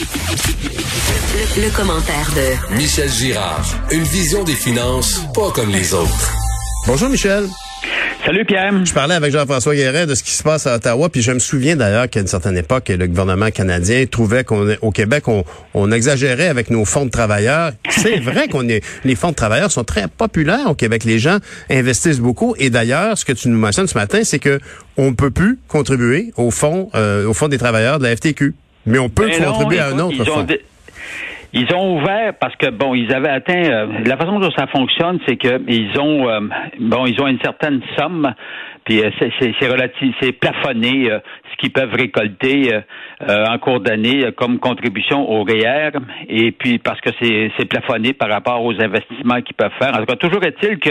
Le, le commentaire de Michel Girard. Une vision des finances pas comme les autres. Bonjour Michel. Salut Pierre. Je parlais avec Jean-François Guérin de ce qui se passe à Ottawa, puis je me souviens d'ailleurs qu'à une certaine époque, le gouvernement canadien trouvait qu'au Québec, on, on, exagérait avec nos fonds de travailleurs. C'est vrai qu'on est, les fonds de travailleurs sont très populaires au Québec. Les gens investissent beaucoup. Et d'ailleurs, ce que tu nous mentionnes ce matin, c'est que on peut plus contribuer au fonds, euh, au fonds des travailleurs de la FTQ, mais on peut non, contribuer à un autre ils ont fonds. Ils ont ouvert parce que bon, ils avaient atteint. euh, la façon dont ça fonctionne, c'est que ils ont euh, bon, ils ont une certaine somme, puis euh, c'est- relatif, c'est plafonné euh, ce qu'ils peuvent récolter euh, en cours d'année comme contribution au REER, et puis parce que c'est plafonné par rapport aux investissements qu'ils peuvent faire. En tout cas, toujours est-il que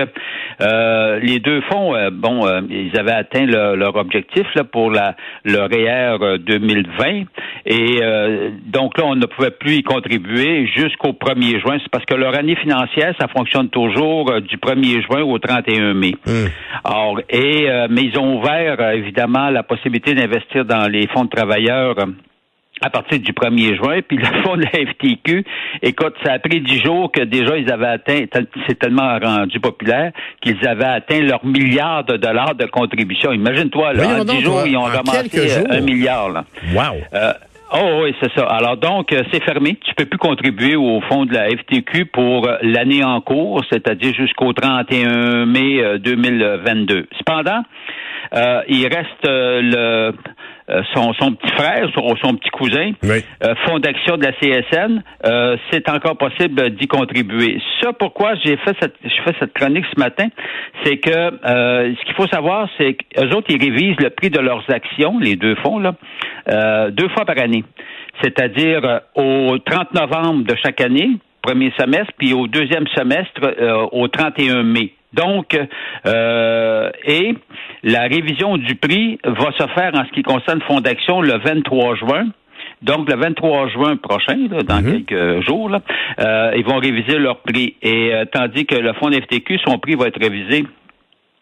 les deux fonds, bon, ils avaient atteint le- leur objectif là, pour la le REER euh, 2020, et euh, donc là, on ne pouvait plus y contribuer jusqu'au 1er juin. C'est parce que leur année financière, ça fonctionne toujours du 1er juin au 31 mai. Or, et euh, mais ils ont ouvert euh, évidemment la possibilité d'investir dans les fonds de travailleurs. euh, à partir du 1er juin, puis le fonds de la FTQ, écoute, ça a pris dix jours que déjà ils avaient atteint, c'est tellement rendu populaire qu'ils avaient atteint leur milliard de dollars de contribution. Imagine-toi, là, en dix jours, ils ont ramassé euh, un milliard. Là. Wow. Euh, oh oui, c'est ça. Alors donc, euh, c'est fermé. Tu peux plus contribuer au fonds de la FTQ pour euh, l'année en cours, c'est-à-dire jusqu'au 31 mai euh, 2022. Cependant, euh, il reste euh, le euh, son, son petit frère, son, son petit cousin, Oui. euh, fonds d'action de la CSN, euh, c'est encore possible d'y contribuer. Ça, pourquoi j'ai fait cette, cette chronique ce matin, c'est que euh, ce qu'il faut savoir, c'est qu'eux autres, ils révisent le prix de leurs actions, les deux fonds, là, euh, deux fois par année. C'est-à-dire euh, au 30 novembre de chaque année, premier semestre, puis au deuxième semestre, euh, au 31 mai. Donc, euh, et la révision du prix va se faire en ce qui concerne Fonds d'action le 23 juin. Donc, le 23 juin prochain, là, dans quelques jours, là, euh, ils vont réviser leur prix. Et euh, tandis que le fonds FTQ, son prix va être révisé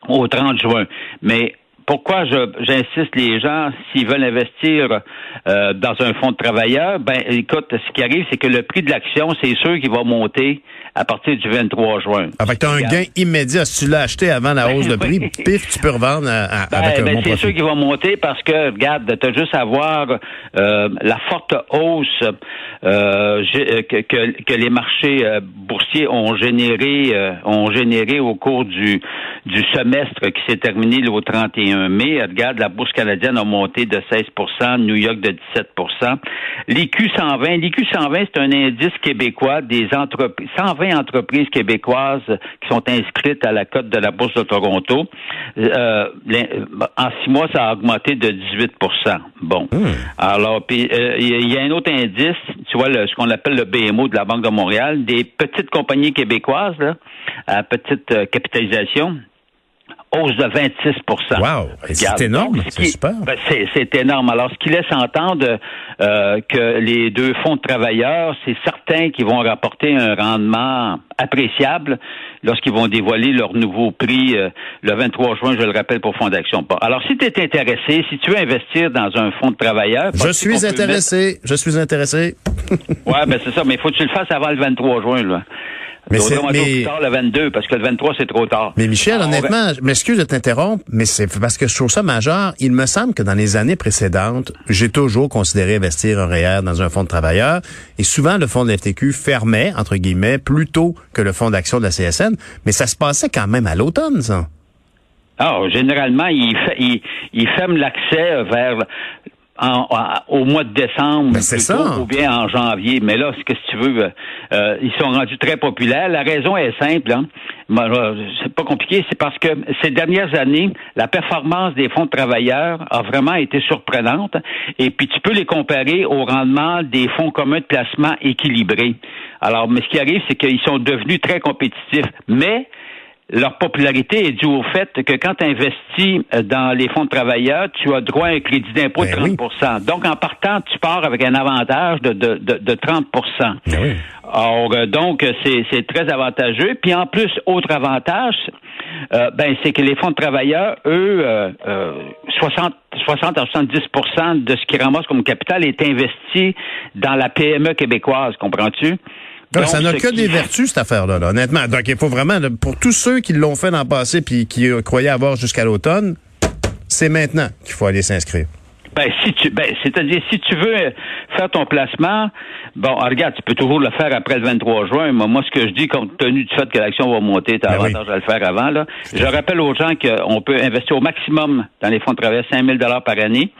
au 30 juin. Mais pourquoi je- j'insiste les gens, s'ils veulent investir euh, dans un fonds de travailleurs, ben écoute, ce qui arrive, c'est que le prix de l'action, c'est sûr qu'il va monter à partir du 23 juin. Avec t'as un Regarde. gain immédiat. Si tu l'as acheté avant la hausse de prix, oui. pif, tu peux revendre à- à- Ben, avec un ben, bon c'est sûr qu'il va monter parce que, regarde, tu as juste à voir euh, la forte hausse euh, que, que, que les marchés boursiers ont généré ont généré au cours du, du semestre qui s'est terminé le 31 mai. Regarde, la bourse canadienne a monté de 16% New York de 17% L'IQ 120, l'IQ 120, c'est un indice québécois des entreprises, 120 entreprises québécoises qui sont inscrites à la cote de la bourse de Toronto. Euh, l'in- en six mois, ça a augmenté de 18% Bon. Alors, puis euh, il y a un autre indice, tu vois, le- ce qu'on appelle le BMO de la Banque de Montréal, des petites compagnies québécoises, là, à petite euh, capitalisation hausse de 26 Wow, c'est énorme, ce c'est qui- super. ben, c'est, énorme. Alors, ce qui laisse entendre euh, que les deux fonds de travailleurs, c'est certain qu'ils vont rapporter un rendement appréciable lorsqu'ils vont dévoiler leur nouveau prix euh, le 23 juin, je le rappelle, pour Fonds d'action. Alors, si tu es intéressé, si tu veux investir dans un fonds de travailleurs... Je suis intéressé. Je suis intéressé. Ouais, ben c'est ça, mais il faut que tu le fasses avant le 23 juin, là. Mais c'est- mais- tard le 22, parce que le 23, c'est trop tard. Mais Michel, Alors, va- honnêtement, je m'excuse de t'interrompre, mais c'est parce que je trouve ça majeur. Il me semble que dans les années précédentes, j'ai toujours considéré investir un REER dans un fonds de travailleurs. Et souvent, le fonds de l'FTQ fermait, entre guillemets, plus tôt que le fonds d'action de la CSN. Mais ça se passait quand même à l'automne, ça. Ah, généralement, il, fait, il, il ferme l'accès vers en- en- au mois de décembre Ben, plutôt, ça. ou bien en janvier. Mais là, ce que si tu veux, euh, euh, ils sont rendus très populaires. La raison est simple. Hein. Moi, là, C'est pas compliqué. C'est parce que ces dernières années, la performance des fonds de travailleurs a vraiment été surprenante. Et puis, tu peux les comparer au rendement des fonds communs de placement équilibrés. Alors, mais ce qui arrive, c'est qu'ils sont devenus très compétitifs. Mais leur popularité est due au fait que quand tu investis euh, dans les fonds de travailleurs, tu as droit à un crédit d'impôt de Ben 30% Donc, en partant, tu pars avec un avantage de, de, de, de 30 Ben oui. Alors, euh, donc, c'est, très avantageux. Puis en plus, autre avantage, euh, ben, c'est que les fonds de travailleurs, eux, euh, 60, 60 à 70% de ce qu'ils ramassent comme capital est investi dans la PME québécoise, comprends-tu? Donc, ça n'a que des vertus, cette affaire-là, là, honnêtement. Donc, il faut vraiment, pour tous ceux qui l'ont fait dans le passé puis qui croyaient avoir jusqu'à l'automne, c'est maintenant qu'il faut aller s'inscrire. Ben, si tu, ben, c'est-à-dire, si tu veux faire ton placement, bon, regarde, tu peux toujours le faire après le 23 juin. Mais moi, ce que je dis, compte tenu du fait que l'action va monter, tu as ben avantage à le faire avant, là. Je rappelle aux gens qu'on peut investir au maximum dans les fonds de travail 5 000 par année,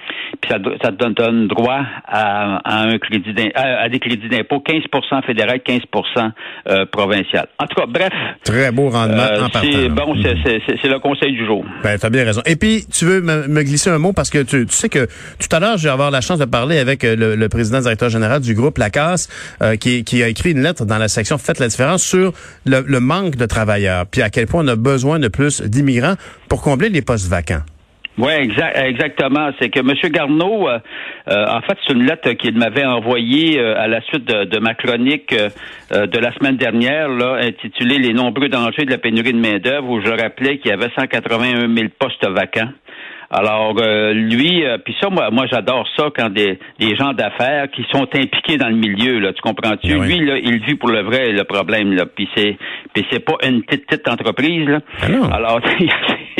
puis ça, ça te donne, droit à, un crédit à, des crédits d'impôt, 15% fédéral, 15% euh, provincial. En tout cas, bref. Très beau rendement euh, en C'est bon, c'est le conseil du jour. Ben, t'as bien raison. Et puis, tu veux me, glisser un mot parce que tu sais que tout à l'heure, je vais avoir la chance de parler avec euh, le, président directeur général du groupe Lacasse, euh, qui, qui, a écrit une lettre dans la section Faites la différence sur le, manque de travailleurs, puis à quel point on a besoin de plus d'immigrants pour combler les postes vacants. Oui, exactement. C'est que M. Garneau, euh, en fait, c'est une lettre qu'il m'avait envoyée à la suite de, ma chronique de la semaine dernière, là, intitulée Les nombreux dangers de la pénurie de main-d'œuvre, où je rappelais qu'il y avait 181 000 postes vacants. Alors euh, lui, euh, puis ça, moi, moi j'adore ça quand des, des gens d'affaires qui sont impliqués dans le milieu, là, tu comprends-tu? Ben lui, là, il vit pour le vrai le problème, là. Puis c'est puis c'est pas une petite, petite entreprise, là. Ben Alors,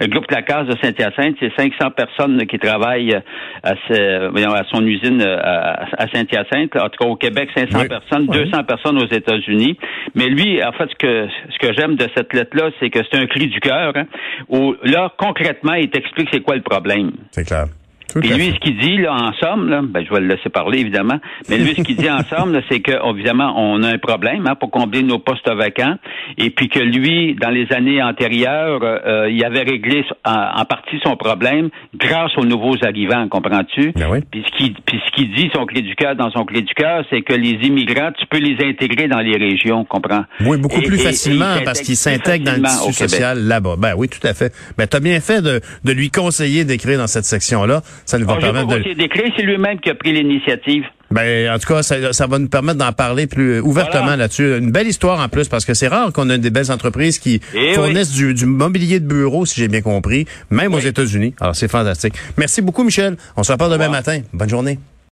le groupe La Case de Saint-Hyacinthe, c'est 500 personnes qui travaillent à, à son usine euh, à, Saint-Hyacinthe. En tout cas, au Québec, 500 personnes, 200 personnes aux États-Unis. Mais lui, en fait, ce que ce que j'aime de cette lettre-là, c'est que c'est un cri du cœur. Hein, où là, concrètement, il t'explique c'est quoi le problème. C'est clair. Et lui, ce qu'il dit, là, en somme, là, ben, je vais le laisser parler, évidemment, mais lui, ce qu'il dit en somme, c'est que, évidemment, on a un problème hein, pour combler nos postes vacants, et puis que lui, dans les années antérieures, euh, il avait réglé en, partie son problème grâce aux nouveaux arrivants, comprends-tu? Ben oui. Puis ce qu'il qu'il dit, son clé du cœur, dans son clé du cœur, c'est que les immigrants, tu peux les intégrer dans les régions, comprends? Oui, beaucoup plus facilement, parce qu'ils s'intègrent dans le tissu social là-bas. Ben oui, tout à fait. Ben, t'as bien fait de, de lui conseiller d'écrire dans cette section-là ça nous va permettre de... c'est lui-même qui a pris l'initiative. Ben, en tout cas, ça, va nous permettre d'en parler plus ouvertement là-dessus. Une belle histoire en plus, parce que c'est rare qu'on ait des belles entreprises qui eh fournissent du, mobilier de bureau, si j'ai bien compris, même aux États-Unis. Alors, c'est fantastique. Merci beaucoup, Michel. On se reparle demain matin. Bonne journée.